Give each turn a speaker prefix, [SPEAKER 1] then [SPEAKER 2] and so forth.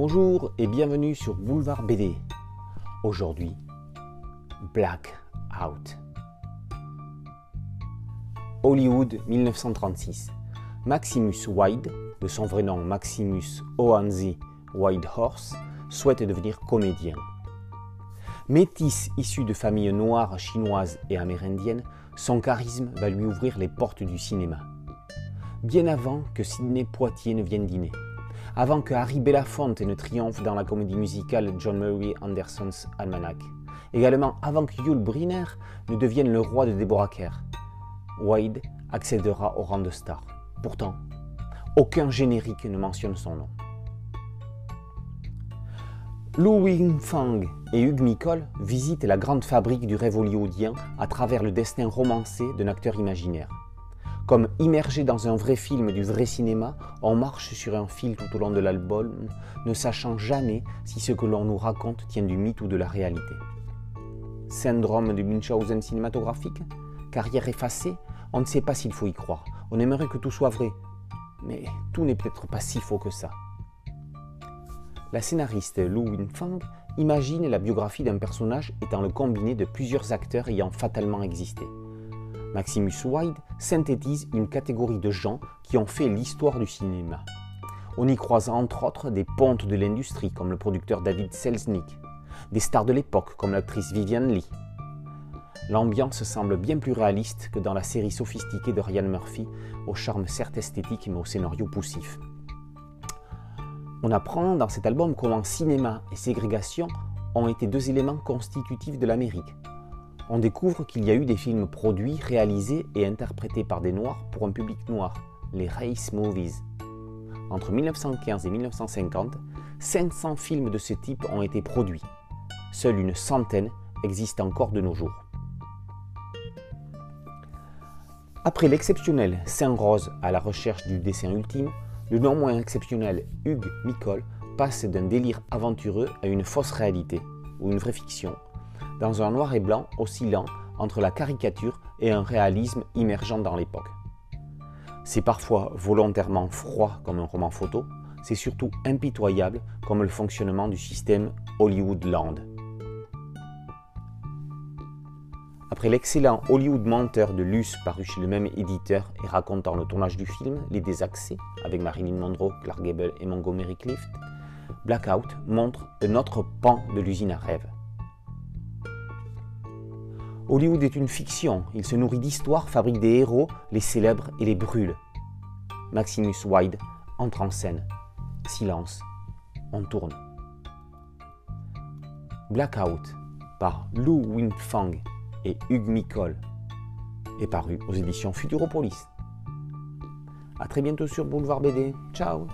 [SPEAKER 1] Bonjour et bienvenue sur Boulevard BD. Aujourd'hui, Black Out. Hollywood 1936. Maximus White, de son vrai nom Maximus Oanzi Whitehorse, souhaite devenir comédien. Métis issu de familles noires, chinoises et amérindiennes, son charisme va lui ouvrir les portes du cinéma. Bien avant que Sidney Poitier ne vienne dîner, avant que Harry Belafonte ne triomphe dans la comédie musicale John Murray Anderson's Almanac, également avant que Yul Brynner ne devienne le roi de Deborah Kerr, Wade accédera au rang de star. Pourtant, aucun générique ne mentionne son nom. Lou Wing-Fang et Hugh Nicole visitent la grande fabrique du rêve hollywoodien à travers le destin romancé d'un acteur imaginaire. Comme immergé dans un vrai film du vrai cinéma, on marche sur un fil tout au long de l'album, ne sachant jamais si ce que l'on nous raconte tient du mythe ou de la réalité. Syndrome du Munchausen cinématographique? Carrière effacée? On ne sait pas s'il faut y croire. On aimerait que tout soit vrai. Mais tout n'est peut-être pas si faux que ça la scénariste Lou Winfang imagine la biographie d'un personnage étant le combiné de plusieurs acteurs ayant fatalement existé. Maximus Wide synthétise une catégorie de gens qui ont fait l'histoire du cinéma. On y croise entre autres des pontes de l'industrie comme le producteur David Selznick, des stars de l'époque comme l'actrice Vivian Lee. L'ambiance semble bien plus réaliste que dans la série sophistiquée de Ryan Murphy, au charme certes esthétique mais au scénario poussif. On apprend dans cet album comment cinéma et ségrégation ont été deux éléments constitutifs de l'Amérique. On découvre qu'il y a eu des films produits, réalisés et interprétés par des Noirs pour un public noir, les race movies. Entre 1915 et 1950, 500 films de ce type ont été produits. Seule une centaine existent encore de nos jours. Après l'exceptionnel Saint-Rose à la recherche du dessin ultime, le non moins exceptionnel Hugues Micole passe d'un délire aventureux à une fausse réalité, ou une vraie fiction, dans un noir et blanc oscillant entre la caricature et un réalisme immergent dans l'époque. C'est parfois volontairement froid comme un roman photo, c'est surtout impitoyable comme le fonctionnement du système Hollywoodland. Après l'excellent Hollywood Menteur de Luce paru chez le même éditeur et racontant le tournage du film Les Désaccès avec Marilyn Monroe, Clark Gable et Montgomery Clift, Blackout montre un autre pan de l'usine à rêve. Hollywood est une fiction, il se nourrit d'histoires, fabrique des héros, les célèbre et les brûle. Maximus Wide entre en scène. Silence, on tourne. Blackout par Lou Winfang et Hugues Micole est paru aux éditions Futuropolis. A très bientôt sur Boulevard BD. Ciao